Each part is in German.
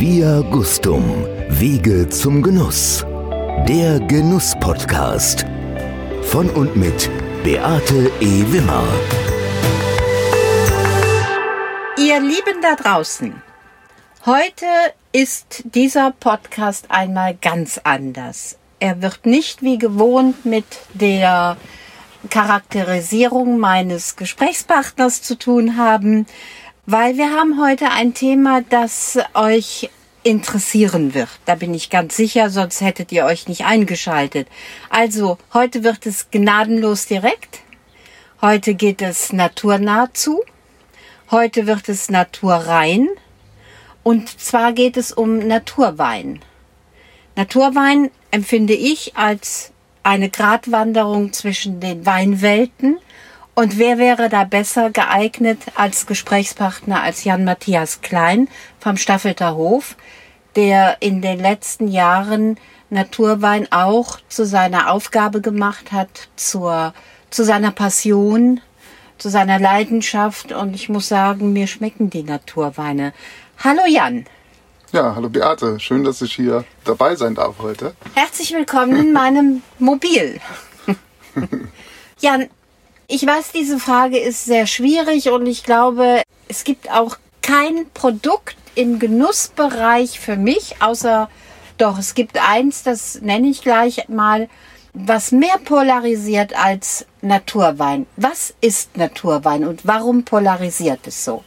Via Gustum, Wege zum Genuss. Der Genuss-Podcast. Von und mit Beate E. Wimmer. Ihr Lieben da draußen, heute ist dieser Podcast einmal ganz anders. Er wird nicht wie gewohnt mit der Charakterisierung meines Gesprächspartners zu tun haben, weil wir haben heute ein Thema, das euch interessieren wird. Da bin ich ganz sicher, sonst hättet ihr euch nicht eingeschaltet. Also, heute wird es gnadenlos direkt. Heute geht es naturnah zu. Heute wird es naturrein. Und zwar geht es um Naturwein. Naturwein empfinde ich als eine Gratwanderung zwischen den Weinwelten. Und wer wäre da besser geeignet als Gesprächspartner als Jan Matthias Klein vom Staffelter Hof, der in den letzten Jahren Naturwein auch zu seiner Aufgabe gemacht hat, zur, zu seiner Passion, zu seiner Leidenschaft. Und ich muss sagen, mir schmecken die Naturweine. Hallo Jan. Ja, hallo Beate. Schön, dass ich hier dabei sein darf heute. Herzlich willkommen in meinem Mobil. Jan, ich weiß, diese Frage ist sehr schwierig und ich glaube, es gibt auch kein Produkt im Genussbereich für mich, außer doch, es gibt eins, das nenne ich gleich mal, was mehr polarisiert als Naturwein. Was ist Naturwein und warum polarisiert es so?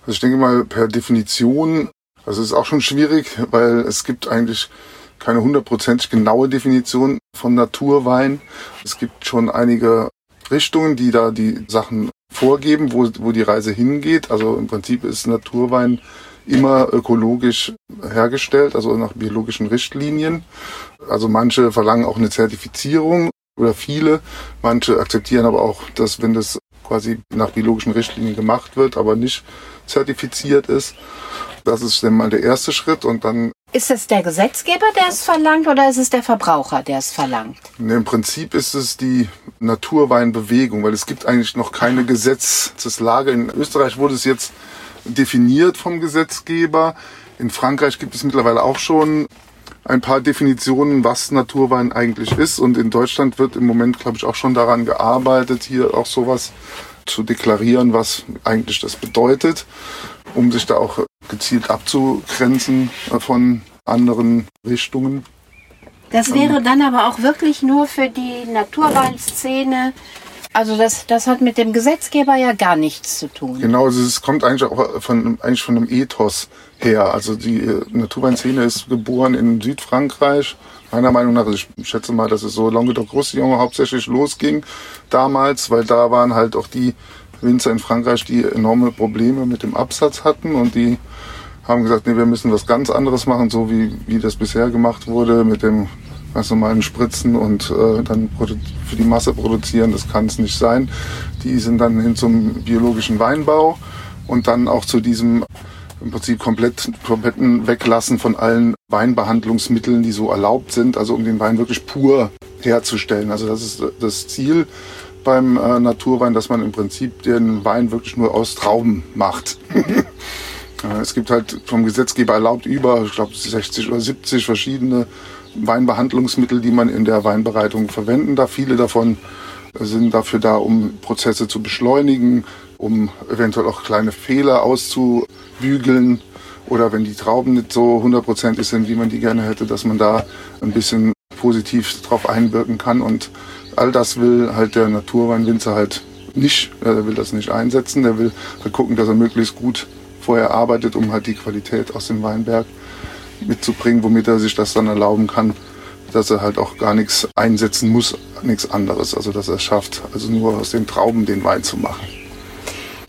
Also ich denke mal, per Definition das ist auch schon schwierig, weil es gibt eigentlich keine hundertprozentig genaue Definition von Naturwein. Es gibt schon einige Richtungen, die da die Sachen vorgeben, wo, wo die Reise hingeht. Also im Prinzip ist Naturwein immer ökologisch hergestellt, also nach biologischen Richtlinien. Also manche verlangen auch eine Zertifizierung oder viele. Manche akzeptieren aber auch, dass wenn das quasi nach biologischen Richtlinien gemacht wird, aber nicht zertifiziert ist. Das ist dann mal der erste Schritt und dann. Ist es der Gesetzgeber, der es verlangt oder ist es der Verbraucher, der es verlangt? Im Prinzip ist es die Naturweinbewegung, weil es gibt eigentlich noch keine Gesetzeslage. In Österreich wurde es jetzt definiert vom Gesetzgeber. In Frankreich gibt es mittlerweile auch schon ein paar Definitionen, was Naturwein eigentlich ist. Und in Deutschland wird im Moment, glaube ich, auch schon daran gearbeitet, hier auch sowas zu deklarieren, was eigentlich das bedeutet, um sich da auch gezielt abzugrenzen von anderen Richtungen. Das wäre dann aber auch wirklich nur für die Naturweinszene. Also das, das hat mit dem Gesetzgeber ja gar nichts zu tun. Genau, also es kommt eigentlich auch von, eigentlich von einem Ethos her. Also die äh, Naturweinszene ist geboren in Südfrankreich. Meiner Meinung nach, ich schätze mal, dass es so Languedoc-Roussillon hauptsächlich losging damals, weil da waren halt auch die Winzer in Frankreich, die enorme Probleme mit dem Absatz hatten und die haben gesagt, nee, wir müssen was ganz anderes machen, so wie, wie das bisher gemacht wurde mit dem ganz normalen Spritzen und äh, dann für die Masse produzieren. Das kann es nicht sein. Die sind dann hin zum biologischen Weinbau und dann auch zu diesem im Prinzip komplett, kompletten Weglassen von allen Weinbehandlungsmitteln, die so erlaubt sind, also um den Wein wirklich pur herzustellen. Also das ist das Ziel beim äh, Naturwein, dass man im Prinzip den Wein wirklich nur aus Trauben macht. Es gibt halt vom Gesetzgeber erlaubt über, ich glaube, 60 oder 70 verschiedene Weinbehandlungsmittel, die man in der Weinbereitung verwenden darf. Viele davon sind dafür da, um Prozesse zu beschleunigen, um eventuell auch kleine Fehler auszubügeln oder wenn die Trauben nicht so hundertprozentig sind, wie man die gerne hätte, dass man da ein bisschen positiv drauf einwirken kann. Und all das will halt der Naturweinwinzer halt nicht, er will das nicht einsetzen, der will halt gucken, dass er möglichst gut vorher arbeitet, um halt die Qualität aus dem Weinberg mitzubringen, womit er sich das dann erlauben kann, dass er halt auch gar nichts einsetzen muss, nichts anderes. Also dass er es schafft, also nur aus den Trauben den Wein zu machen.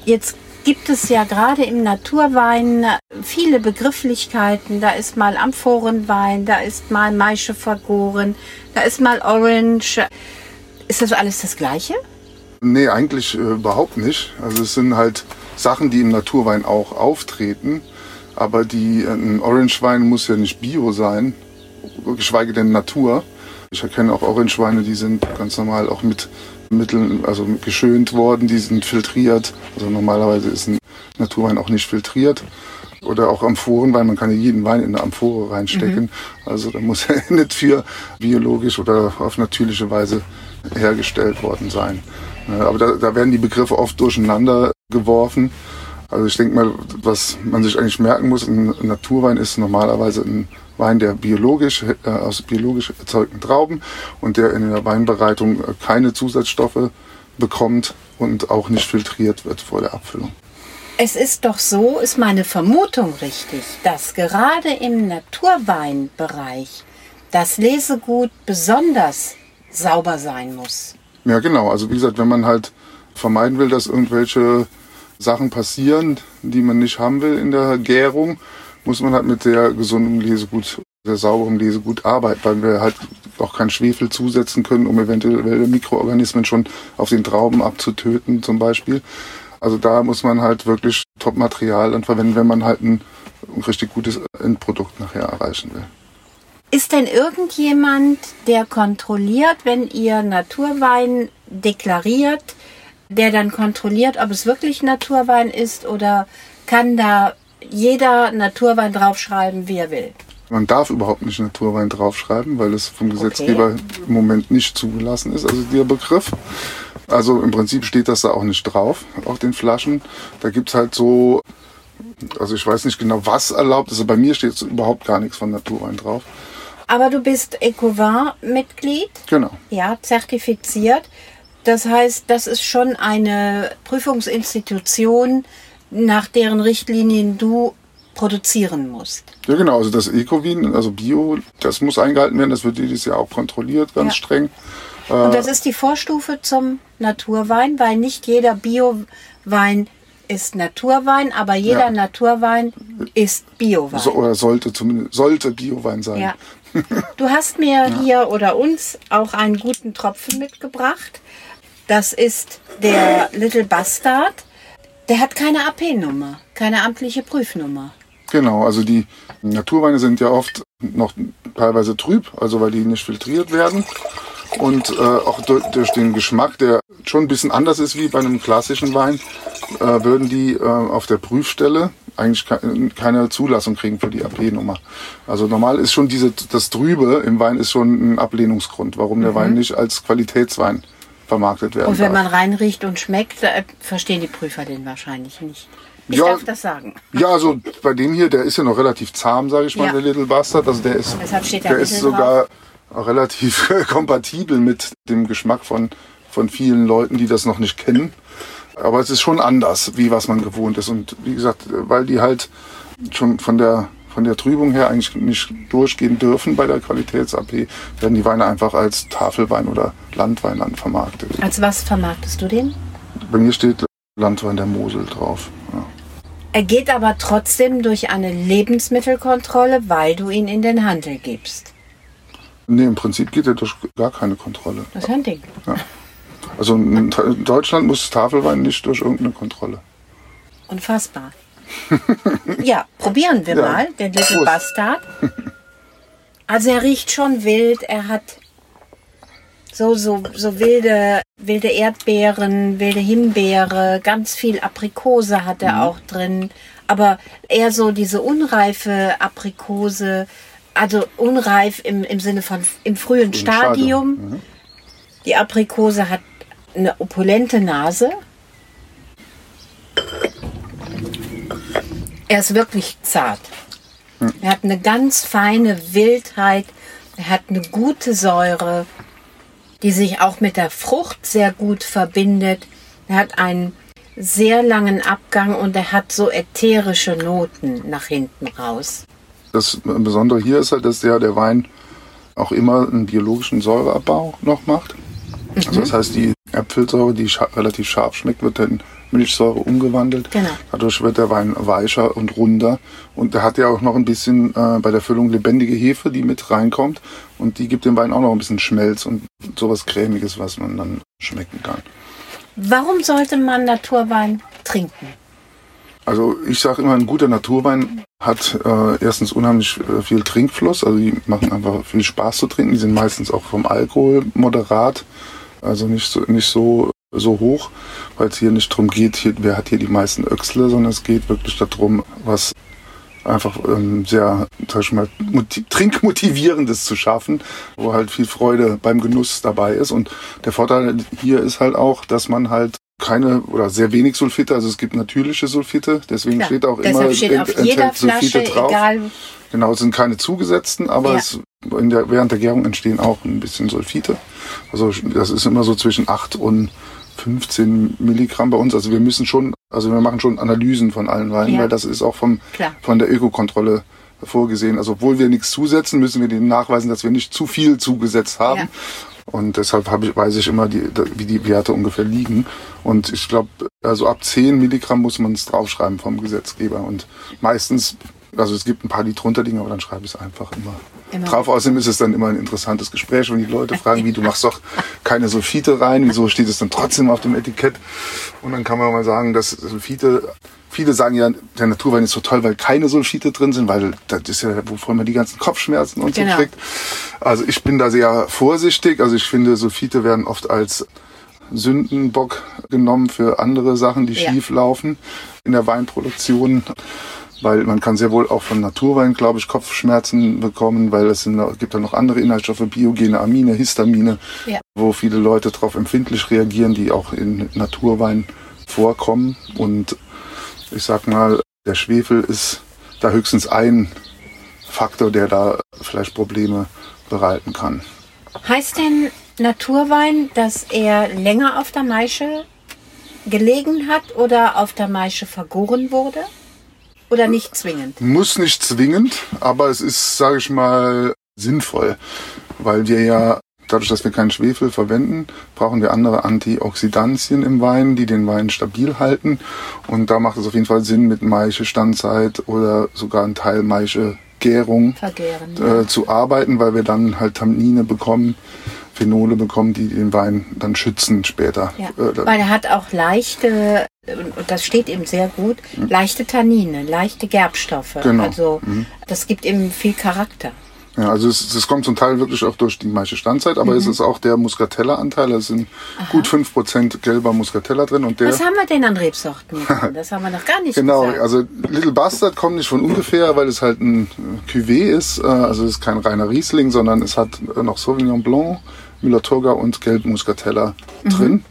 Jetzt gibt es ja gerade im Naturwein viele Begrifflichkeiten. Da ist mal Amphorenwein, da ist mal Maische vergoren, da ist mal Orange. Ist das alles das Gleiche? Nee, eigentlich äh, überhaupt nicht. Also es sind halt Sachen, die im Naturwein auch auftreten. Aber die, ein Orangewein muss ja nicht Bio sein, geschweige denn Natur. Ich erkenne auch Orangeweine, die sind ganz normal auch mit Mitteln, also geschönt worden, die sind filtriert. Also normalerweise ist ein Naturwein auch nicht filtriert. Oder auch Amphoren, weil man kann ja jeden Wein in eine Amphore reinstecken. Mhm. Also da muss er nicht für biologisch oder auf natürliche Weise hergestellt worden sein. Aber da, da werden die Begriffe oft durcheinander geworfen. Also ich denke mal, was man sich eigentlich merken muss, ein Naturwein ist normalerweise ein Wein, der biologisch, äh, aus biologisch erzeugten Trauben und der in der Weinbereitung keine Zusatzstoffe bekommt und auch nicht filtriert wird vor der Abfüllung. Es ist doch so, ist meine Vermutung richtig, dass gerade im Naturweinbereich das Lesegut besonders sauber sein muss. Ja, genau. Also wie gesagt, wenn man halt vermeiden will, dass irgendwelche Sachen passieren, die man nicht haben will in der Gärung, muss man halt mit sehr gesundem Lesegut, sehr sauberem Lesegut arbeiten, weil wir halt auch kein Schwefel zusetzen können, um eventuell Mikroorganismen schon auf den Trauben abzutöten zum Beispiel. Also da muss man halt wirklich Top-Material dann verwenden, wenn man halt ein, ein richtig gutes Endprodukt nachher erreichen will. Ist denn irgendjemand, der kontrolliert, wenn ihr Naturwein deklariert, der dann kontrolliert, ob es wirklich Naturwein ist oder kann da jeder Naturwein draufschreiben, wie er will? Man darf überhaupt nicht Naturwein draufschreiben, weil es vom Gesetzgeber okay. im Moment nicht zugelassen ist, also der Begriff. Also im Prinzip steht das da auch nicht drauf auf den Flaschen. Da gibt es halt so, also ich weiß nicht genau, was erlaubt ist. Also bei mir steht überhaupt gar nichts von Naturwein drauf. Aber du bist Ecovin-Mitglied? Genau. Ja, zertifiziert. Das heißt, das ist schon eine Prüfungsinstitution, nach deren Richtlinien du produzieren musst. Ja, genau. Also das Ecovin, also Bio, das muss eingehalten werden. Das wird jedes Jahr auch kontrolliert, ganz ja. streng. Und das ist die Vorstufe zum Naturwein, weil nicht jeder Biowein ist Naturwein, aber jeder ja. Naturwein ist Biowein. So, oder sollte zumindest sollte Biowein sein. Ja. Du hast mir ja. hier oder uns auch einen guten Tropfen mitgebracht. Das ist der Little Bastard. Der hat keine AP-Nummer, keine amtliche Prüfnummer. Genau, also die Naturweine sind ja oft noch teilweise trüb, also weil die nicht filtriert werden. Und äh, auch durch, durch, den Geschmack, der schon ein bisschen anders ist wie bei einem klassischen Wein, äh, würden die äh, auf der Prüfstelle eigentlich keine Zulassung kriegen für die AP-Nummer. Also normal ist schon diese, das Trübe im Wein ist schon ein Ablehnungsgrund, warum der mhm. Wein nicht als Qualitätswein vermarktet werden Und wenn darf. man reinriecht und schmeckt, äh, verstehen die Prüfer den wahrscheinlich nicht. Ich ja, darf das sagen. Ja, also bei dem hier, der ist ja noch relativ zahm, sage ich mal, ja. der Little Bastard. Also der ist, der ist sogar drauf. relativ kompatibel mit dem Geschmack von, von vielen Leuten, die das noch nicht kennen. Aber es ist schon anders, wie was man gewohnt ist. Und wie gesagt, weil die halt schon von der von der Trübung her eigentlich nicht durchgehen dürfen bei der Qualitäts-AP, werden die Weine einfach als Tafelwein oder Landwein dann vermarktet. Als was vermarktest du den? Bei mir steht Landwein der Mosel drauf. Ja. Er geht aber trotzdem durch eine Lebensmittelkontrolle, weil du ihn in den Handel gibst. Nee, im Prinzip geht er durch gar keine Kontrolle. Das ist ein Ding. Ja. Also in Deutschland muss Tafelwein nicht durch irgendeine Kontrolle. Unfassbar. ja, probieren wir ja. mal den Little Prost. Bastard. Also er riecht schon wild. Er hat so, so, so wilde, wilde Erdbeeren, wilde Himbeere, ganz viel Aprikose hat er mhm. auch drin. Aber eher so diese unreife Aprikose, also unreif im, im Sinne von im frühen Im Stadium. Mhm. Die Aprikose hat eine opulente Nase. Er ist wirklich zart. Er hat eine ganz feine Wildheit. Er hat eine gute Säure, die sich auch mit der Frucht sehr gut verbindet. Er hat einen sehr langen Abgang und er hat so ätherische Noten nach hinten raus. Das Besondere hier ist halt, dass der, der Wein auch immer einen biologischen Säureabbau noch macht. Also mhm. das heißt, die Äpfelsäure, die scha relativ scharf schmeckt, wird dann Milchsäure umgewandelt. Genau. Dadurch wird der Wein weicher und runder. Und der hat ja auch noch ein bisschen äh, bei der Füllung lebendige Hefe, die mit reinkommt. Und die gibt dem Wein auch noch ein bisschen Schmelz und sowas Cremiges, was man dann schmecken kann. Warum sollte man Naturwein trinken? Also ich sage immer, ein guter Naturwein hat äh, erstens unheimlich äh, viel Trinkfluss. Also die machen einfach viel Spaß zu trinken. Die sind meistens auch vom Alkohol moderat. Also nicht so, nicht so so hoch, weil es hier nicht darum geht, hier, wer hat hier die meisten Öchsle, sondern es geht wirklich darum, was einfach ähm, sehr, sag ich mal, motiv trinkmotivierendes zu schaffen, wo halt viel Freude beim Genuss dabei ist. Und der Vorteil hier ist halt auch, dass man halt keine oder sehr wenig Sulfite, also es gibt natürliche Sulfite, deswegen Klar, steht auch immer steht auf jeder enthält Sulfite Flasche, drauf. egal. Genau, es sind keine zugesetzten, aber Ja. es, der, während der Gärung entstehen auch ein bisschen Sulfite. Also das ist immer so zwischen 8 und 15 Milligramm bei uns. Also wir müssen schon, also wir machen schon Analysen von allen Weinen, Ja. weil das ist auch vom, Klar. von der Ökokontrolle vorgesehen. Also obwohl wir nichts zusetzen, müssen wir denen nachweisen, dass wir nicht zu viel zugesetzt haben. Ja. Und deshalb habe ich, weiß ich immer, die, wie die Werte ungefähr liegen. Und ich glaube, also ab 10 Milligramm muss man es draufschreiben vom Gesetzgeber. Und meistens, also es gibt ein paar, die drunter liegen, aber dann schreibe ich es einfach immer, Immer. drauf. Außerdem ist es dann immer ein interessantes Gespräch, wenn die Leute fragen, wie du machst doch keine Sulfite rein, wieso steht es dann trotzdem auf dem Etikett? Und dann kann man mal sagen, dass Sulfite, viele sagen ja, der Naturwein ist so toll, weil keine Sulfite drin sind, weil das ist ja, wovon man die ganzen Kopfschmerzen und Genau. so kriegt. Also ich bin da sehr vorsichtig. Also ich finde, Sulfite werden oft als Sündenbock genommen für andere Sachen, die Ja. schief laufen in der Weinproduktion. Weil man kann sehr wohl auch von Naturwein, glaube ich, Kopfschmerzen bekommen, weil es sind, gibt da noch andere Inhaltsstoffe, biogene Amine, Histamine, Ja. wo viele Leute darauf empfindlich reagieren, die auch in Naturwein vorkommen. Und ich sag mal, der Schwefel ist da höchstens ein Faktor, der da vielleicht Probleme bereiten kann. Heißt denn Naturwein, dass er länger auf der Maische gelegen hat oder auf der Maische vergoren wurde? Oder nicht zwingend? Muss nicht zwingend, aber es ist, sage ich mal, sinnvoll, weil wir ja dadurch, dass wir keinen Schwefel verwenden, brauchen wir andere Antioxidantien im Wein, die den Wein stabil halten. Und da macht es auf jeden Fall Sinn, mit Maische Standzeit oder sogar ein Teil Maische Gärung Vergären. äh, zu arbeiten, weil wir dann halt Tannine bekommen, Phenole bekommen, die den Wein dann schützen später. Ja, Äh, weil er hat auch leichte, und das steht ihm sehr gut, leichte Tannine, leichte Gerbstoffe. Genau. Also das gibt ihm viel Charakter. Ja, also es, es kommt zum Teil wirklich auch durch die meiste Standzeit, aber Mhm. es ist auch der Muscatella-Anteil. Es sind gut 5% gelber Muscatella drin und der. Was haben wir denn an Rebsorten? Das haben wir noch gar nicht Genau, gesagt. also Little Bastard kommt nicht von ungefähr, weil es halt ein äh, Cuvée ist. Äh, Also es ist kein reiner Riesling, sondern es hat noch Sauvignon Blanc, Müller-Thurgau und Gelb Muscatella Mhm. drin.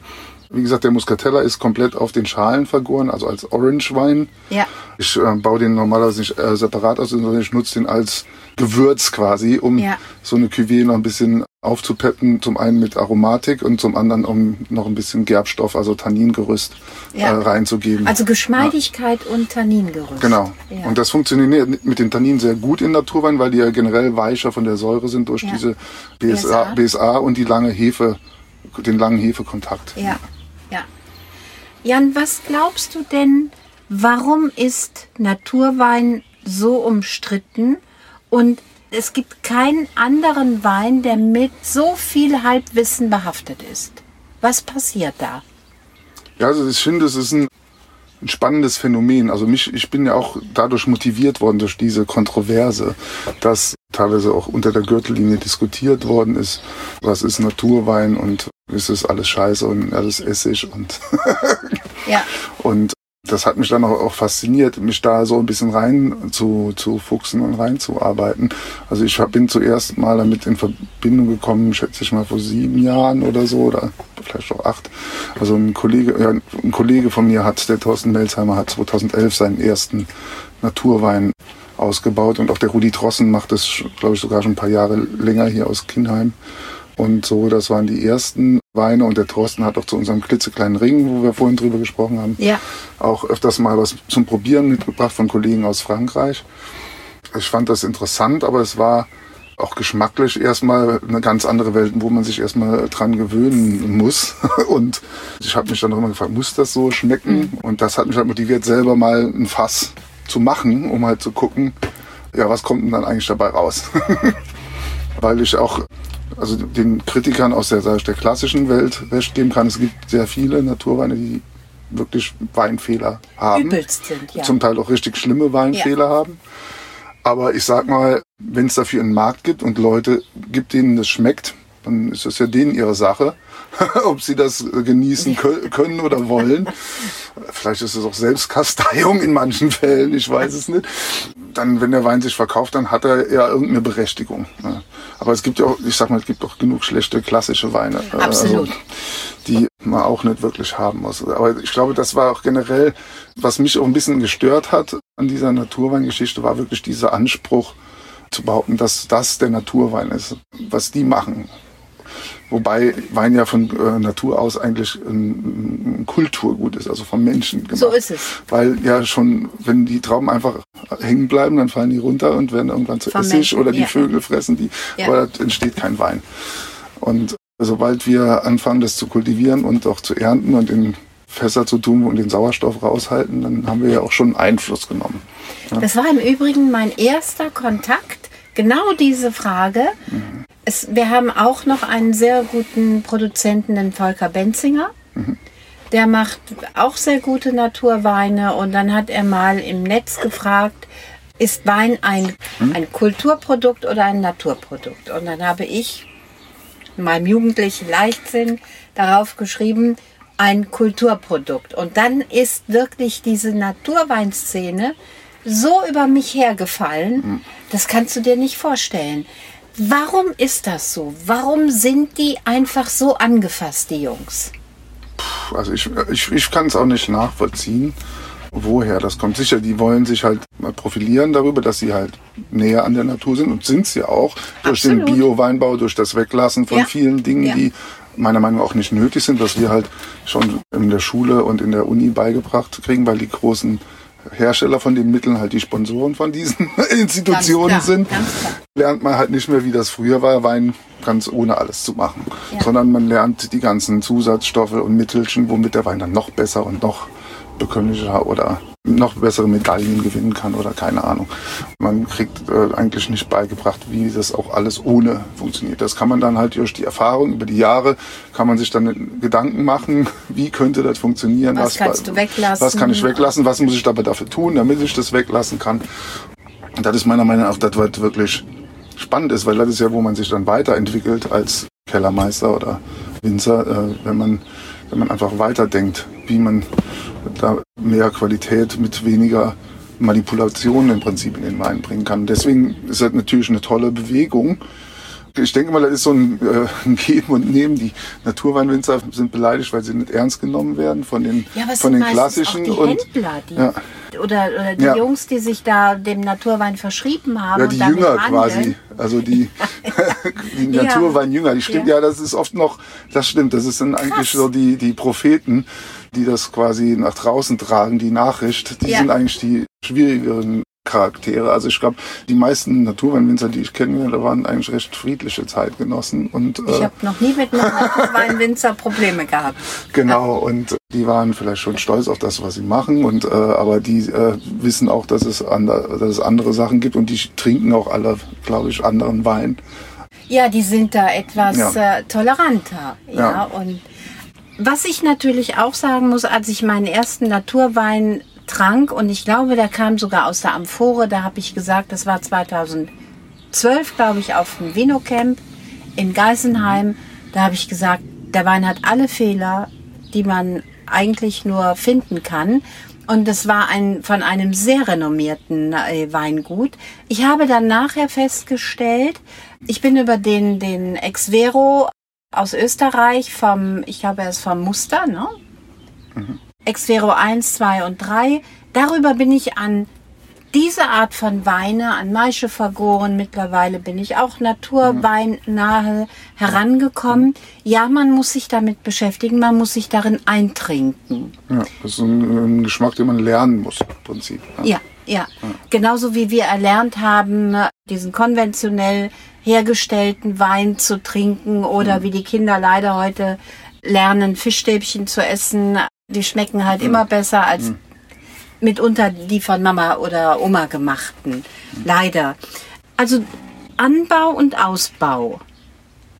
Wie gesagt, der Muscatella ist komplett auf den Schalen vergoren, also als Orange-Wein. Ja. Ich äh, baue den normalerweise nicht äh, separat aus, sondern ich nutze den als Gewürz quasi, um Ja. so eine Cuvée noch ein bisschen aufzupeppen. Zum einen mit Aromatik und zum anderen, um noch ein bisschen Gerbstoff, also Tanningerüst Ja. äh, reinzugeben. Also Geschmeidigkeit und Tanningerüst. Genau. Ja. Und das funktioniert mit den Tanninen sehr gut in Naturwein, weil die ja generell weicher von der Säure sind durch Ja. diese BSA, BSA. BSA und die lange Hefe, den langen Hefekontakt. Ja, ja. Jan, was glaubst du denn, warum ist Naturwein so umstritten und es gibt keinen anderen Wein, der mit so viel Halbwissen behaftet ist? Was passiert da? Ja, also ich finde, es ist ein, ein spannendes Phänomen. Also mich, ich bin ja auch dadurch motiviert worden durch diese Kontroverse, dass teilweise auch unter der Gürtellinie diskutiert worden ist, was ist Naturwein und ist es alles Scheiße und alles Essig und Ja, Und das hat mich dann auch, fasziniert, mich da so ein bisschen rein zu, zu fuchsen und reinzuarbeiten. Also ich bin zuerst mal damit in Verbindung gekommen, schätze ich mal vor sieben Jahren oder so, oder vielleicht auch acht. Also ein Kollege, ja, ein Kollege von mir hat, der Thorsten Melzheimer, hat 2011 seinen ersten Naturwein ausgebaut und auch der Rudi Drossen macht das, glaube ich, sogar schon ein paar Jahre länger hier aus Kinheim. Und so, das waren die ersten Weine. Und der Thorsten hat auch zu unserem klitzekleinen Ring, wo wir vorhin drüber gesprochen haben, ja, auch öfters mal was zum Probieren mitgebracht von Kollegen aus Frankreich. Ich fand das interessant, aber es war auch geschmacklich erstmal eine ganz andere Welt, wo man sich erstmal dran gewöhnen muss. Und ich habe mich dann immer gefragt, muss das so schmecken? Und das hat mich halt motiviert, selber mal ein Fass zu machen, um halt zu gucken, ja, was kommt denn dann eigentlich dabei raus? Weil ich auch also den Kritikern aus der, der klassischen Welt recht geben kann. Es gibt sehr viele Naturweine, die wirklich Weinfehler haben. übelst sind, ja. Zum Teil auch richtig schlimme Weinfehler haben. Aber ich sag mal, wenn es dafür einen Markt gibt und Leute gibt, denen das schmeckt, dann ist das ja denen ihre Sache, ob sie das äh, genießen kö- können oder wollen. Vielleicht ist es auch Selbstkasteiung in manchen Fällen, ich weiß es nicht. dann, wenn der Wein sich verkauft, dann hat er ja irgendeine Berechtigung. Ne? Aber es gibt ja auch, ich sag mal, es gibt auch genug schlechte klassische Weine, äh, Absolut. also, die man auch nicht wirklich haben muss. Aber ich glaube, das war auch generell, was mich auch ein bisschen gestört hat an dieser Naturweingeschichte, war wirklich dieser Anspruch zu behaupten, dass das der Naturwein ist, was die machen. Wobei Wein ja von äh, Natur aus eigentlich ein, ein Kulturgut ist, also vom Menschen gemacht. So ist es. Weil ja schon, wenn die Trauben einfach hängen bleiben, dann fallen die runter und werden irgendwann zu Vom Essig oder die ja. Vögel fressen die. Ja. Aber da entsteht kein Wein. Und sobald wir anfangen, das zu kultivieren und auch zu ernten und in Fässer zu tun und den Sauerstoff raushalten, dann haben wir ja auch schon Einfluss genommen. Das war im Übrigen mein erster Kontakt, genau diese Frage. Es, wir haben auch noch einen sehr guten Produzenten, den Volker Benzinger. Der macht auch sehr gute Naturweine und dann hat er mal im Netz gefragt, ist Wein ein, ein Kulturprodukt oder ein Naturprodukt? Und dann habe ich in meinem jugendlichen Leichtsinn darauf geschrieben, ein Kulturprodukt. Und dann ist wirklich diese Naturweinszene so über mich hergefallen, das kannst du dir nicht vorstellen. Warum ist das so? Warum sind die einfach so angefasst, die Jungs? Also ich, ich, ich kann es auch nicht nachvollziehen, woher das kommt. Sicher, die wollen sich halt mal profilieren darüber, dass sie halt näher an der Natur sind und sind sie auch durch den Absolut. Bio-Weinbau, durch das Weglassen von Ja. vielen Dingen, Ja. die meiner Meinung nach auch nicht nötig sind, was wir halt schon in der Schule und in der Uni beigebracht kriegen, weil die großen Hersteller von den Mitteln halt die Sponsoren von diesen Institutionen sind. Lernt man halt nicht mehr, wie das früher war, Wein ganz ohne alles zu machen. Ja. Sondern man lernt die ganzen Zusatzstoffe und Mittelchen, womit der Wein dann noch besser und noch bekömmlicher oder noch bessere Medaillen gewinnen kann oder keine Ahnung. Man kriegt äh, eigentlich nicht beigebracht, wie das auch alles ohne funktioniert. Das kann man dann halt durch die Erfahrung über die Jahre, kann man sich dann Gedanken machen, wie könnte das funktionieren. Was kannst du weglassen? Was kann ich weglassen? Was muss ich aber dafür tun, damit ich das weglassen kann? Und das ist meiner Meinung nach das, was wirklich spannend ist, weil das ist ja, wo man sich dann weiterentwickelt als Kellermeister oder Winzer, äh, wenn man wenn man einfach weiterdenkt, wie man da mehr Qualität mit weniger Manipulation im Prinzip in den Wein bringen kann. Deswegen ist das natürlich eine tolle Bewegung. Ich denke mal, das ist so ein, äh, ein Geben und Nehmen. Die Naturweinwinzer sind beleidigt, weil sie nicht ernst genommen werden von den, Ja, von den klassischen. auch die und, Händler, die, ja. oder, oder die Ja. Jungs, die sich da dem Naturwein verschrieben haben. Ja, die Jünger quasi. Also die, die. Naturweinjünger. Die stimmt, Ja. das ist oft noch, das stimmt, das sind eigentlich Krass. so die, die Propheten, die das quasi nach draußen tragen, die Nachricht. Die sind eigentlich die schwierigeren Charaktere. Also ich glaube, die meisten Naturweinwinzer, die ich kenne, waren eigentlich recht friedliche Zeitgenossen und Ich äh, habe noch nie mit einem Naturweinwinzer Probleme gehabt. Genau, und die waren vielleicht schon stolz auf das, was sie machen, und äh, aber die äh, wissen auch, dass es, ander, dass es andere Sachen gibt und die trinken auch alle, glaube ich, anderen Wein. Ja, die sind da etwas Ja. äh, toleranter. Ja. Ja. und was ich natürlich auch sagen muss, als ich meinen ersten Naturwein trank, und ich glaube, der kam sogar aus der Amphore, da habe ich gesagt, das war 2012, glaube ich, auf dem Vinocamp in Geisenheim. Da habe ich gesagt, der Wein hat alle Fehler, die man eigentlich nur finden kann. Und das war ein, von einem sehr renommierten äh, Weingut. Ich habe dann nachher festgestellt, ich bin über den, den Exvero aus Österreich vom, ich glaube, er ist vom Muster, ne? Exvero 1, 2 und 3. Darüber bin ich an diese Art von Weine, an Maische vergoren. Mittlerweile bin ich auch Naturwein nahe herangekommen. Ja, man muss sich damit beschäftigen, man muss sich darin eintrinken. Ja, das ist ein, ein Geschmack, den man lernen muss, im Prinzip. Ja, ja. Genauso wie wir erlernt haben, diesen konventionell hergestellten Wein zu trinken oder wie die Kinder leider heute lernen, Fischstäbchen zu essen. Die schmecken halt immer besser als mitunter die von Mama oder Oma gemachten. Leider. Also Anbau und Ausbau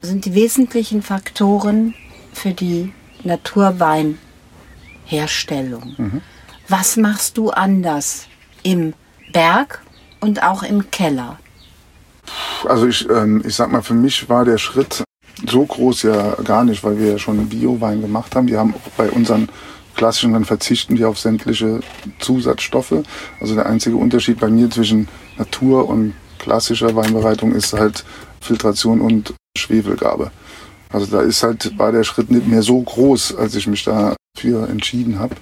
sind die wesentlichen Faktoren für die Naturweinherstellung. Was machst du anders im Berg und auch im Keller? Also ich, ähm, ich sag mal, für mich war der Schritt so groß ja gar nicht, weil wir ja schon Bio-Wein gemacht haben. Wir haben auch bei unseren klassischen, dann verzichten wir auf sämtliche Zusatzstoffe. Also der einzige Unterschied bei mir zwischen Natur und klassischer Weinbereitung ist halt Filtration und Schwefelgabe. Also da ist halt, war der Schritt nicht mehr so groß, als ich mich dafür entschieden habe.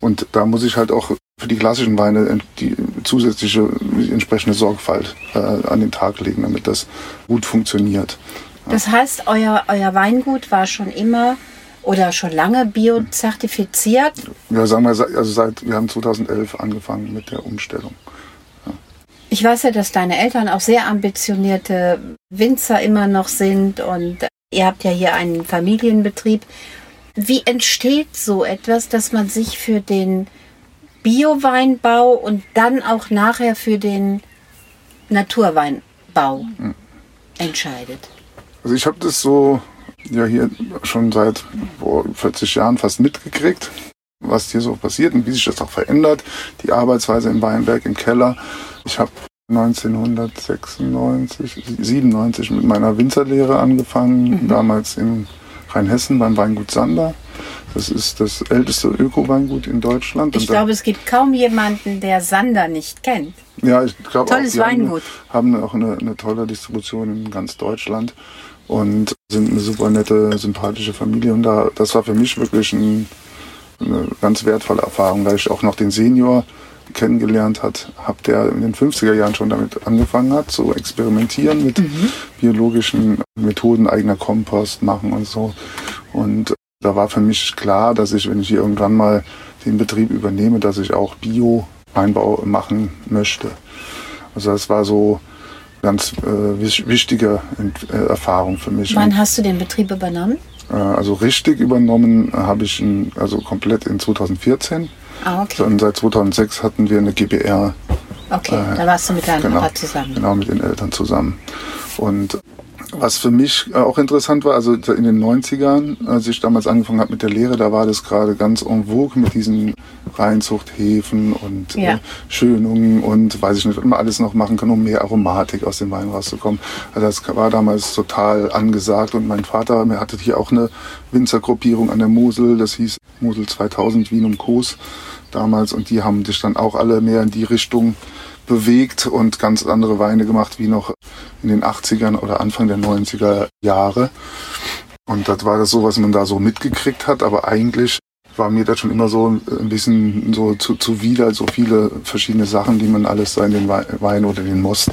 Und da muss ich halt auch für die klassischen Weine die zusätzliche die entsprechende Sorgfalt äh, an den Tag legen, damit das gut funktioniert. Das heißt, euer, euer Weingut war schon immer oder schon lange biozertifiziert? Ja, sagen wir, also seit, wir haben 2011 angefangen mit der Umstellung. Ich weiß ja, dass deine Eltern auch sehr ambitionierte Winzer immer noch sind und ihr habt ja hier einen Familienbetrieb. Wie entsteht so etwas, dass man sich für den Bio-Weinbau und dann auch nachher für den Naturweinbau hm. entscheidet? Also ich habe das so ja hier schon seit boah, 40 Jahren fast mitgekriegt was hier so passiert und wie sich das auch verändert. Die Arbeitsweise im Weinberg im Keller. Ich habe 1996, 97 mit meiner Winzerlehre angefangen, mhm. damals in Rheinhessen beim Weingut Sander. Das ist das älteste Öko-Weingut in Deutschland. Ich glaube, es gibt kaum jemanden, der Sander nicht kennt. Ja, ich glaube Tolles auch, Weingut. Haben, haben auch eine, eine tolle Distribution in ganz Deutschland und sind eine super nette, sympathische Familie. Und da, das war für mich wirklich ein eine ganz wertvolle Erfahrung, weil ich auch noch den Senior kennengelernt hat, hab der in den 50er Jahren schon damit angefangen hat, zu experimentieren mit mhm. biologischen Methoden, eigener Kompost machen und so. Und da war für mich klar, dass ich, wenn ich hier irgendwann mal den Betrieb übernehme, dass ich auch Bio-Weinbau machen möchte. Also das war so ganz äh, wichtige äh, Erfahrung für mich. Wann hast du den Betrieb übernommen? Äh, also richtig übernommen habe ich ihn also komplett in 2014. Ah, okay. Und seit 2006 hatten wir eine GBR. Okay, äh, da warst du mit deinem genau, Papa zusammen. Genau, mit den Eltern zusammen. Und was für mich äh, auch interessant war, also in den 90ern, als ich damals angefangen habe mit der Lehre, da war das gerade ganz en vogue mit diesen Reinzuchthäfen und ja. äh, Schönungen und weiß ich nicht, was man alles noch machen kann, um mehr Aromatik aus dem Wein rauszukommen. Also das war damals total angesagt und mein Vater, mir hatte hier auch eine Winzergruppierung an der Mosel, das hieß Mosel 2000 Wien um Kos damals und die haben sich dann auch alle mehr in die Richtung bewegt und ganz andere Weine gemacht wie noch in den 80ern oder Anfang der 90er Jahre. Und das war das so, was man da so mitgekriegt hat, aber eigentlich war mir das schon immer so ein bisschen so zu, zuwider, so viele verschiedene Sachen, die man alles in den Wein oder den Most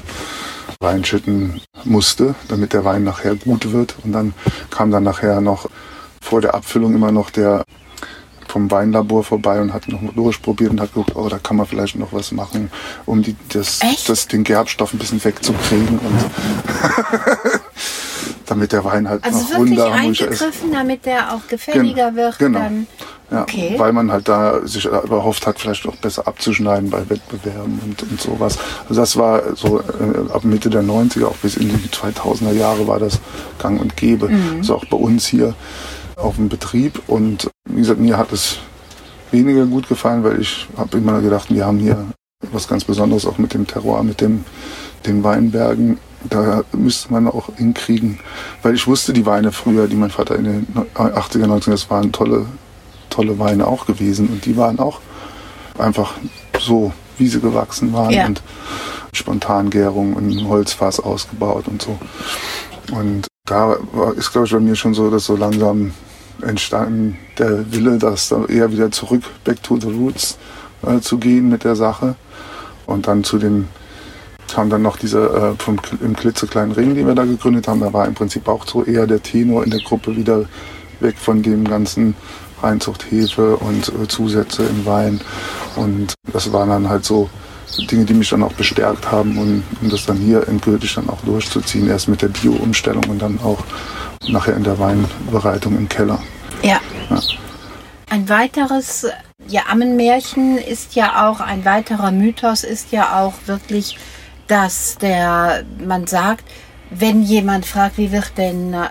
reinschütten musste, damit der Wein nachher gut wird. Und dann kam dann nachher noch vor der Abfüllung immer noch der vom Weinlabor vorbei und hat noch durchprobiert und hat geguckt, oh, da kann man vielleicht noch was machen, um die, das, das, den Gerbstoff ein bisschen wegzukriegen. Und damit der Wein halt also noch runder, eingegriffen, damit der auch gefälliger Gen wird. Genau. Dann, ja, okay. Weil man halt da sich überhofft hat, vielleicht auch besser abzuschneiden bei Wettbewerben und, und sowas. Also das war so äh, ab Mitte der 90er, auch bis in die 2000er Jahre war das gang und gäbe. Mhm. Also auch bei uns hier auf dem Betrieb. Und wie gesagt, mir hat es weniger gut gefallen, weil ich habe immer gedacht, wir haben hier was ganz Besonderes auch mit dem Terroir, mit dem, den Weinbergen. Da müsste man auch hinkriegen, weil ich wusste, die Weine früher, die mein Vater in den 80er, 90er, das waren tolle, tolle Weine auch gewesen und die waren auch einfach so, wie sie gewachsen waren ja. und Spontangärung und Holzfass ausgebaut und so. Und da ist, glaube ich, bei mir schon so, dass so langsam entstanden der Wille, das dann eher wieder zurück, back to the roots äh, zu gehen mit der Sache. Und dann zu den, kam dann noch diese äh, vom, im klitzekleinen Ring, den wir da gegründet haben. Da war im Prinzip auch so eher der Tenor in der Gruppe wieder weg von dem ganzen Reinzucht Hefe und äh, Zusätze im Wein. Und das waren dann halt so Dinge, die mich dann auch bestärkt haben, um, um das dann hier endgültig dann auch durchzuziehen. Erst mit der Bio-Umstellung und dann auch nachher in der Weinbereitung im Keller. Ja. ja. Ein weiteres ja, Ammenmärchen ist ja auch, ein weiterer Mythos ist ja auch wirklich, dass der, man sagt, wenn jemand fragt, wie wird denn äh,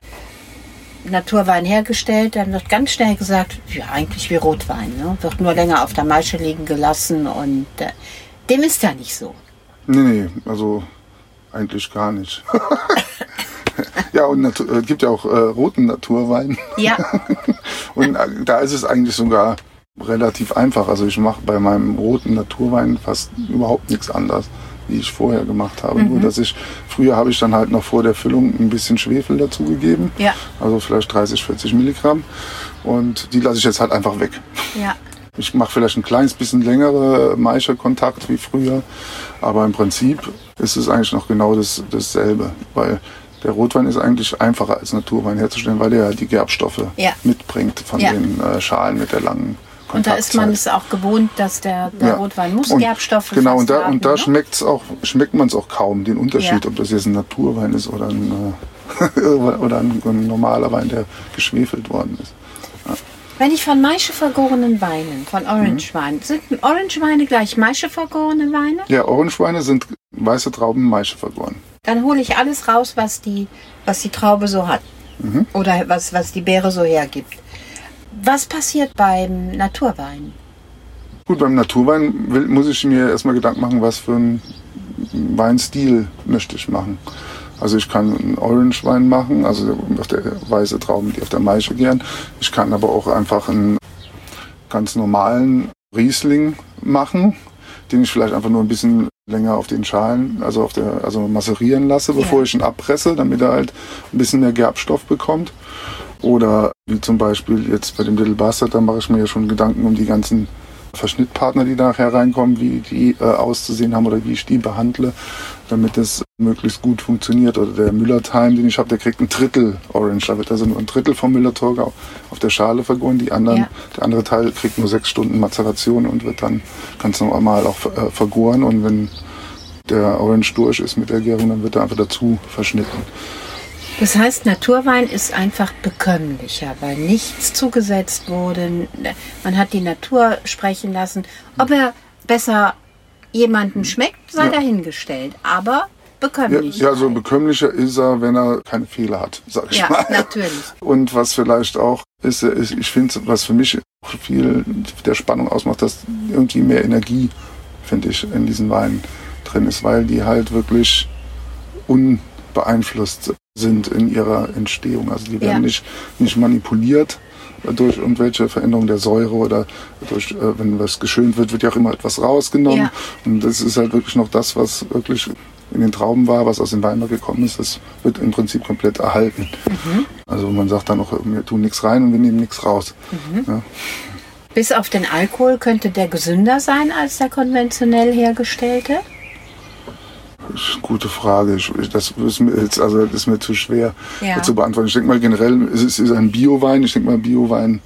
Naturwein hergestellt, dann wird ganz schnell gesagt, ja, eigentlich wie Rotwein, ne? wird nur länger auf der Maische liegen gelassen und äh, dem ist ja nicht so. Nee, nee, also eigentlich gar nicht. ja, und es äh, gibt ja auch äh, roten Naturwein. Ja. und äh, da ist es eigentlich sogar relativ einfach. Also ich mache bei meinem roten Naturwein fast überhaupt nichts anders, wie ich vorher gemacht habe. Mhm. Nur dass ich, früher habe ich dann halt noch vor der Füllung ein bisschen Schwefel dazugegeben. Ja. Also vielleicht 30, 40 Milligramm. Und die lasse ich jetzt halt einfach weg. Ja. Ich mache vielleicht ein kleines bisschen längere Maische-Kontakt wie früher, aber im Prinzip ist es eigentlich noch genau das, dasselbe, weil der Rotwein ist eigentlich einfacher als Naturwein herzustellen, weil er ja die Gerbstoffe Ja. mitbringt von Ja. den äh, Schalen mit der langen Und da ist man es auch gewohnt, dass der, der Ja. Rotwein muss Und- Gerbstoffe Genau, und da, haben, und da ne? schmeckt's auch, schmeckt man es auch kaum, den Unterschied, Ja. ob das jetzt ein Naturwein ist oder ein, äh, oder ein, ein normaler Wein, der geschwefelt worden ist. Wenn ich von Maische vergorenen Weinen, von Mhm. Orangewein, sind Orangeweine gleich Maische vergorene Weine? Ja, Orangeweine sind weiße Trauben Maische vergoren. Dann hole ich alles raus, was die, was die Traube so hat. Mhm. Oder was, was die Beere so hergibt. Was passiert beim Naturwein? Gut, beim Naturwein will, muss ich mir erstmal Gedanken machen, was für einen Weinstil möchte ich machen. Also ich kann einen Orange-Wein machen, also auf der weiße Trauben, die auf der Maische gern. Ich kann aber auch einfach einen ganz normalen Riesling machen, den ich vielleicht einfach nur ein bisschen länger auf den Schalen, also auf der, also masserieren lasse, bevor Ja. ich ihn abpresse, damit er halt ein bisschen mehr Gerbstoff bekommt. Oder wie zum Beispiel jetzt bei dem Little Bastard, da mache ich mir ja schon Gedanken um die ganzen Verschnittpartner, die nachher reinkommen, wie die äh, auszusehen haben oder wie ich die behandle, damit das möglichst gut funktioniert. Oder der Müller-Time, den ich habe, der kriegt ein Drittel Orange. Da wird also nur ein Drittel vom Müller-Torge auf, auf der Schale vergoren. Die anderen, Ja. Der andere Teil kriegt nur sechs Stunden Mazeration und wird dann ganz normal auch äh, vergoren. Und wenn der Orange durch ist mit der Gärung, dann wird er einfach dazu verschnitten. Das heißt, Naturwein ist einfach bekömmlicher, weil nichts zugesetzt wurde. Man hat die Natur sprechen lassen. Ob er besser jemandem schmeckt, sei Ja. dahingestellt. Aber Ja, bekömmlich. ja, so bekömmlicher ist er, wenn er keine Fehler hat, sag ich Ja, mal. natürlich. Und was vielleicht auch ist, ist ich finde, was für mich viel der Spannung ausmacht, dass irgendwie mehr Energie, finde ich, in diesen Weinen drin ist, weil die halt wirklich unbeeinflusst sind in ihrer Entstehung. Also die werden Ja. nicht, nicht manipuliert durch irgendwelche Veränderungen der Säure oder durch, äh, wenn was geschönt wird, wird ja auch immer etwas rausgenommen. Ja. Und das ist halt wirklich noch das, was wirklich in den Trauben war, was aus dem Weimar gekommen ist, das wird im Prinzip komplett erhalten. Also man sagt dann auch, wir tun nichts rein und wir nehmen nichts raus. Ja. Bis auf den Alkohol könnte der gesünder sein als der konventionell hergestellte. Gute Frage. Ich, das ist mir jetzt, also das ist mir zu schwer Ja. zu beantworten. Ich denke mal generell, es ist, es ist ein Biowein. Ich denke mal, Biowein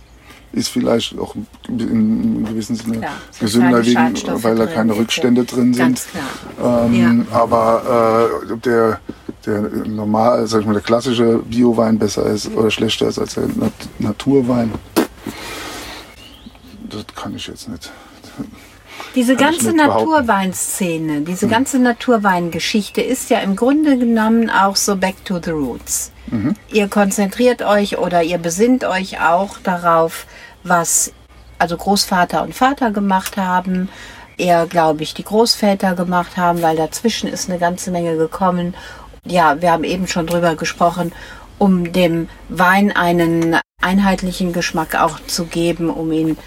ist vielleicht auch in einem gewissen Sinne Klar, gesünder, wegen, weil da keine Rückstände drin sind. Ähm, Aber äh, ob der, der normal, sag ich mal, der klassische Biowein besser ist oder schlechter ist als der Nat Naturwein, das kann ich jetzt nicht. Diese ganze. Naturweinszene, diese ganze Naturweingeschichte ist ja im Grunde genommen auch so back to the roots. Ihr konzentriert euch oder ihr besinnt euch auch darauf, was also Großvater und Vater gemacht haben, eher glaube ich die Großväter gemacht haben, weil dazwischen ist eine ganze Menge gekommen. Ja, wir haben eben schon drüber gesprochen, um dem Wein einen einheitlichen Geschmack auch zu geben, um ihn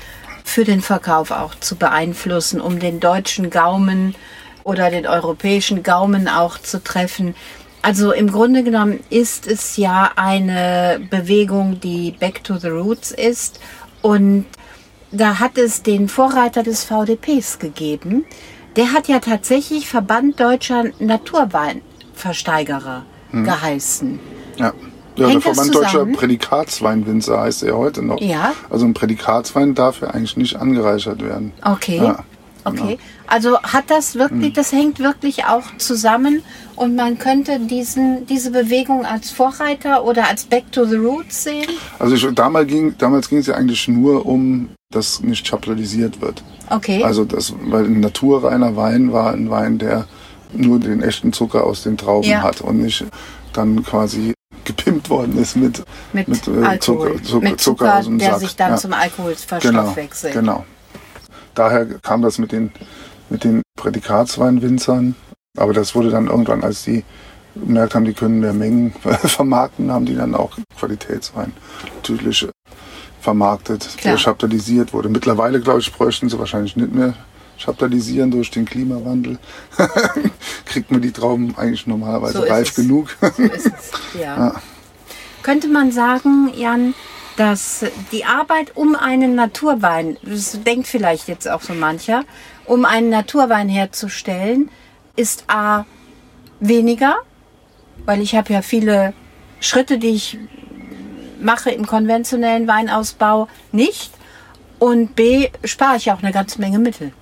für den Verkauf auch zu beeinflussen, um den deutschen Gaumen oder den europäischen Gaumen auch zu treffen. Also im Grunde genommen ist es ja eine Bewegung, die Back to the Roots ist. Und da hat es den Vorreiter des VDPs gegeben. Der hat ja tatsächlich Verband Deutscher Naturweinversteigerer geheißen. Ja. Ja, Hängt der Verband Deutscher? Prädikatsweinwinzer heißt er heute noch. Ja. Also ein Prädikatswein darf ja eigentlich nicht angereichert werden. Okay. Ja, Okay. Also hat das wirklich, das hängt wirklich auch zusammen und man könnte diesen, diese Bewegung als Vorreiter oder als Back to the Roots sehen? Also ich, damals ging damals ging es ja eigentlich nur um, dass nicht chapelalisiert wird. Okay. Also das, weil ein naturreiner Wein war ein Wein, der nur den echten Zucker aus den Trauben Ja. hat und nicht dann quasi gepimpt worden ist mit, mit, mit, äh. Zucker, Zucker, mit Zucker Zucker, der Sack. sich dann Ja. zum Alkohol genau, verstoffwechselt. genau. Daher kam das mit den, mit den Prädikatsweinwinzern. Aber das wurde dann irgendwann, als die gemerkt haben, die können mehr Mengen vermarkten, haben die dann auch Qualitätswein natürlich vermarktet, Klar. chaptalisiert wurde. Mittlerweile, glaube ich, bräuchten sie wahrscheinlich nicht mehr chaptalisieren durch den Klimawandel. Kriegt man die Trauben eigentlich normalerweise So reif es. genug. So es. Ja. Könnte man sagen, Jan, dass die Arbeit um einen Naturwein, das denkt vielleicht jetzt auch so mancher, um einen Naturwein herzustellen, ist A weniger, weil ich habe ja viele Schritte, die ich mache im konventionellen Weinausbau nicht. Und B spare ich auch eine ganze Menge Mittel.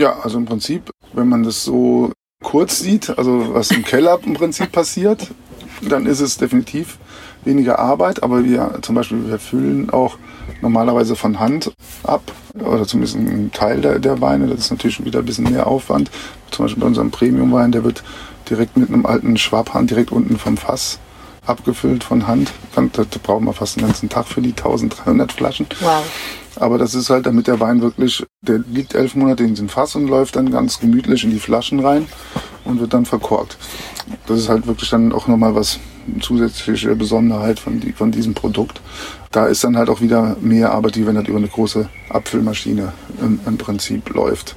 Ja, also im Prinzip, wenn man das so kurz sieht, also was im Keller im Prinzip passiert, dann ist es definitiv weniger Arbeit, aber wir zum Beispiel, wir füllen auch normalerweise von Hand ab, oder zumindest ein Teil der, der Weine, das ist natürlich wieder ein bisschen mehr Aufwand. Zum Beispiel bei unserem Premium-Wein, der wird direkt mit einem alten Schwabhahn direkt unten vom Fass abgefüllt von Hand. Da brauchen wir fast einen ganzen Tag für die 1300 Flaschen. Wow. Aber das ist halt, damit der Wein wirklich, der liegt elf Monate in den Fass und läuft dann ganz gemütlich in die Flaschen rein und wird dann verkorkt. Das ist halt wirklich dann auch nochmal was zusätzliche Besonderheit von, die, von diesem Produkt. Da ist dann halt auch wieder mehr Arbeit, die wenn das über eine große Abfüllmaschine im, im Prinzip läuft.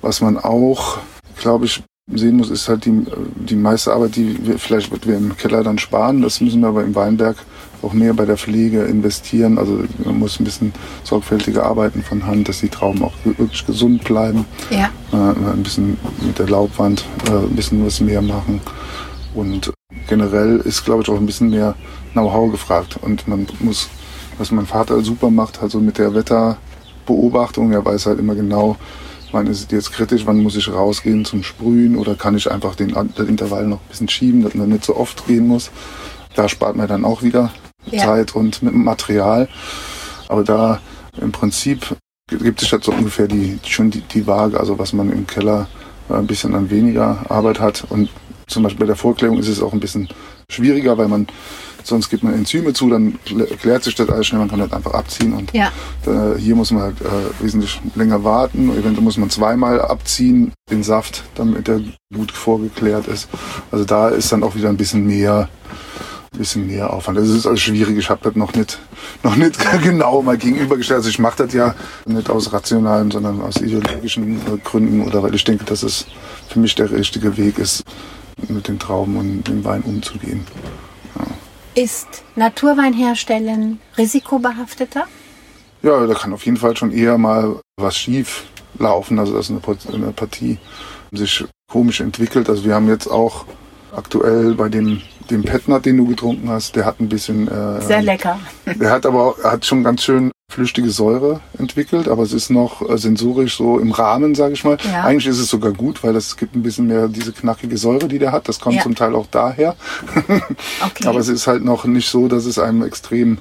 Was man auch, glaube ich, sehen muss, ist halt die, die meiste Arbeit, die wir vielleicht wird wir im Keller dann sparen. Das müssen wir aber im Weinberg auch mehr bei der Pflege investieren. Also man muss ein bisschen sorgfältiger arbeiten von Hand, dass die Trauben auch wirklich gesund bleiben. Ja. Äh, ein bisschen mit der Laubwand äh, ein bisschen was mehr machen. Und generell ist, glaube ich, auch ein bisschen mehr Know-how gefragt. Und man muss, was mein Vater super macht, also mit der Wetterbeobachtung, er weiß halt immer genau, wann ist es jetzt kritisch, wann muss ich rausgehen zum Sprühen oder kann ich einfach den, den Intervall noch ein bisschen schieben, dass man nicht so oft gehen muss. Da spart man dann auch wieder Ja. Zeit und mit dem Material. Aber da im Prinzip gibt es so ungefähr die, schon die, die Waage, also was man im Keller äh, ein bisschen an weniger Arbeit hat. Und zum Beispiel bei der Vorklärung ist es auch ein bisschen schwieriger, weil man sonst gibt man Enzyme zu, dann klä- klärt sich das alles schnell, man kann das einfach abziehen und Ja. äh, hier muss man halt äh, wesentlich länger warten. Eventuell muss man zweimal abziehen, den Saft, damit der gut vorgeklärt ist. Also da ist dann auch wieder ein bisschen mehr, ein bisschen mehr Aufwand. Das ist alles schwierig. Ich habe das noch nicht, noch nicht genau mal gegenübergestellt. Also ich mache das ja nicht aus rationalen, sondern aus ideologischen äh, Gründen oder weil ich denke, dass es für mich der richtige Weg ist, mit den Trauben und dem Wein umzugehen. Ist Naturwein herstellen risikobehafteter? Ja, da kann auf jeden Fall schon eher mal was schief laufen, also dass eine, eine Partie sich komisch entwickelt. Also wir haben jetzt auch aktuell bei dem, dem Petnat, den du getrunken hast, der hat ein bisschen... Äh, Sehr lecker. Der hat aber auch, hat schon ganz schön flüchtige Säure entwickelt, aber es ist noch äh, sensorisch so im Rahmen, sage ich mal. Ja. Eigentlich ist es sogar gut, weil es gibt ein bisschen mehr diese knackige Säure, die der hat. Das kommt Ja. zum Teil auch daher. Okay. Aber es ist halt noch nicht so, dass es einem extrem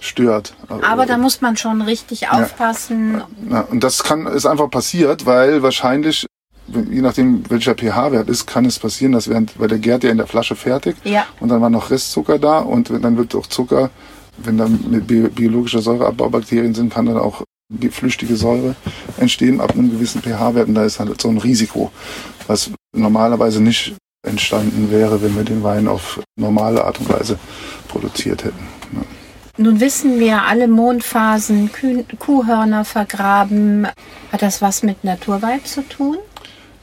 stört. Aber da muss man schon richtig aufpassen. Ja, und das kann ist einfach passiert, weil wahrscheinlich, je nachdem welcher pH-Wert ist, kann es passieren, dass während, weil der gärt ja in der Flasche fertig Ja. und dann war noch Restzucker da und dann wird auch Zucker, wenn dann mit bi biologischer Säureabbaubakterien sind, kann dann auch die flüchtige Säure entstehen ab einem gewissen pH-Wert und da ist halt so ein Risiko, was normalerweise nicht entstanden wäre, wenn wir den Wein auf normale Art und Weise produziert hätten. Ja. Nun wissen wir, alle Mondphasen, Küh Kuhhörner vergraben. Hat das was mit Naturwein zu tun?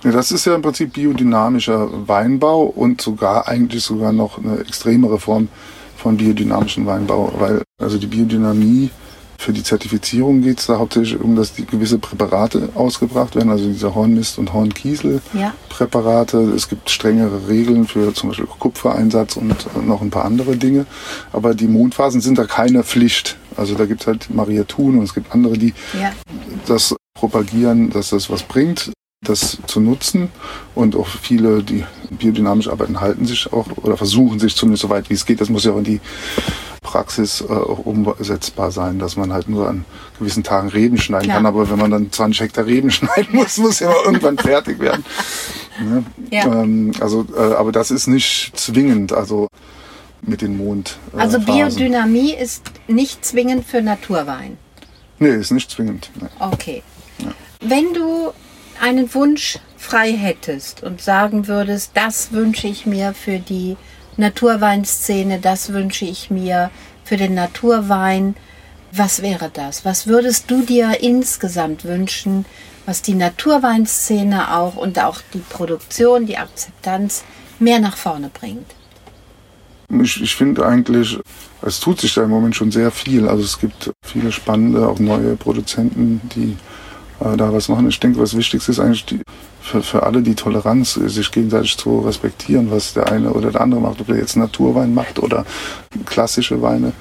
Ja, das ist ja im Prinzip biodynamischer Weinbau und sogar eigentlich sogar noch eine extremere Form von biodynamischem Weinbau, weil also die Biodynamie für die Zertifizierung geht es da hauptsächlich um, dass die gewisse Präparate ausgebracht werden, also diese Hornmist und Hornkiesel Ja. Es gibt strengere Regeln für zum Beispiel Kupfereinsatz und noch ein paar andere Dinge. Aber die Mondphasen sind da keine Pflicht. Also da gibt es halt Mariatun und es gibt andere, die Ja. das propagieren, dass das was bringt, das zu nutzen. Und auch viele, die biodynamisch arbeiten, halten sich auch oder versuchen sich zumindest so weit wie es geht. Das muss ja auch in die Praxis äh, auch umsetzbar sein, dass man halt nur an gewissen Tagen Reben schneiden Klar. kann. Aber wenn man dann 20 Hektar Reben schneiden muss, muss ja irgendwann fertig werden. Ne? Ja. Ähm, also, äh, aber das ist nicht zwingend. Also mit den Mond. Äh, Also Phasen. Biodynamie ist nicht zwingend für Naturwein. Nee, ist nicht zwingend. Nee. Okay. Wenn du einen Wunsch frei hättest und sagen würdest, das wünsche ich mir für die Naturweinszene, das wünsche ich mir für den Naturwein, Was wäre das? Was würdest du dir insgesamt wünschen, was die Naturweinszene auch und auch die Produktion, die Akzeptanz mehr nach vorne bringt? Ich, ich finde eigentlich, es tut sich da im Moment schon sehr viel. Also es gibt viele spannende, auch neue Produzenten, die da was machen. Ich denke, was Wichtigste ist eigentlich die, für, für alle die Toleranz, sich gegenseitig zu respektieren, was der eine oder der andere macht. Ob er jetzt Naturwein macht oder klassische Weine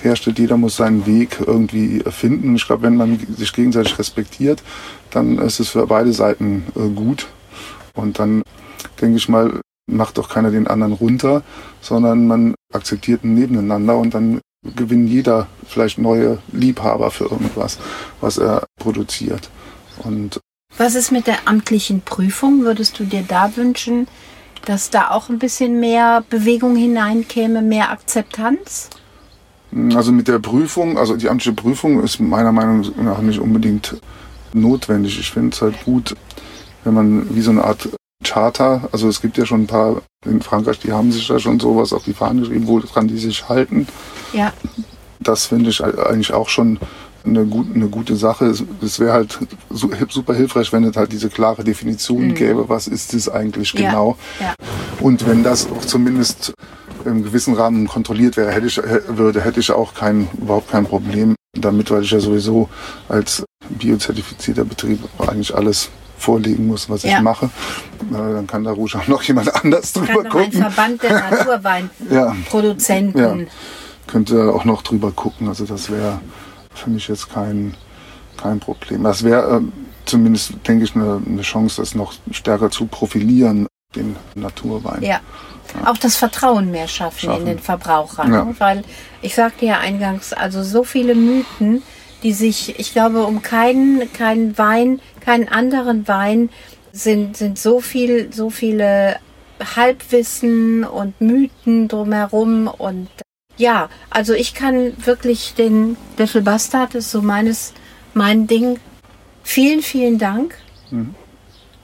herstellt. Jeder muss seinen Weg irgendwie finden. Ich glaube, wenn man sich gegenseitig respektiert, dann ist es für beide Seiten äh, gut. Und dann denke ich mal, macht doch keiner den anderen runter, sondern man akzeptiert ein Nebeneinander und dann gewinnt jeder vielleicht neue Liebhaber für irgendwas, was er produziert. Und was ist mit der amtlichen Prüfung? Würdest du dir da wünschen, dass da auch ein bisschen mehr Bewegung hineinkäme, mehr Akzeptanz? Also mit der Prüfung, also die amtliche Prüfung ist meiner Meinung nach nicht unbedingt notwendig. Ich finde es halt gut, wenn man wie so eine Art Charter, also es gibt ja schon ein paar in Frankreich, die haben sich da schon sowas auf die Fahne geschrieben, woran die sich halten. Ja. Das finde ich eigentlich auch schon eine, gut, eine gute Sache. Es, es wäre halt super hilfreich, wenn es halt diese klare Definition mhm. gäbe, was ist es eigentlich genau. Ja. Ja. Und wenn das auch zumindest im gewissen Rahmen kontrolliert wäre, hätte ich, würde, hätte ich auch kein, überhaupt kein Problem damit, weil ich ja sowieso als biozertifizierter Betrieb eigentlich alles vorlegen muss, was ja. ich mache. Äh, dann kann da ruhig auch noch jemand anders drüber kann gucken. Ein Verband der Naturweinproduzenten. ja. ja. Könnte auch noch drüber gucken. Also das wäre für mich jetzt kein, kein Problem. Das wäre äh, zumindest, denke ich, eine, eine Chance, das noch stärker zu profilieren, den Naturwein. Ja. Ja. auch das Vertrauen mehr schaffen, schaffen. in den Verbraucher. Ja. Ne? Weil ich sagte ja eingangs, also so viele Mythen, die sich, ich glaube, um keinen, keinen Wein, keinen anderen Wein sind, sind so viel, so viele Halbwissen und Mythen drumherum und ja, also ich kann wirklich den Little Bastard ist so meines, mein Ding. Vielen, vielen Dank mhm.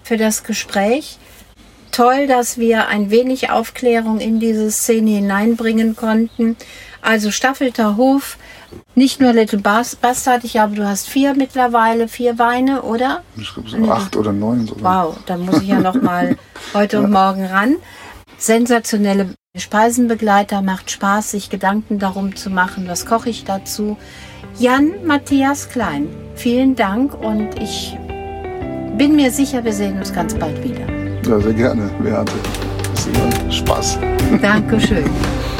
für das Gespräch toll, dass wir ein wenig Aufklärung in diese Szene hineinbringen konnten. Also Staffelter Hof, nicht nur Little Bastard, ich glaube, du hast vier mittlerweile, vier Weine, oder? Ich glaube so acht oder neun sogar. Wow, da muss ich ja noch mal heute ja. und morgen ran. Sensationelle Speisenbegleiter, macht Spaß, sich Gedanken darum zu machen, was koche ich dazu. Jan Matthias Klein, vielen Dank und ich bin mir sicher, wir sehen uns ganz bald wieder. Ja, sehr gerne, Beate. Ist immer Spaß. Dankeschön.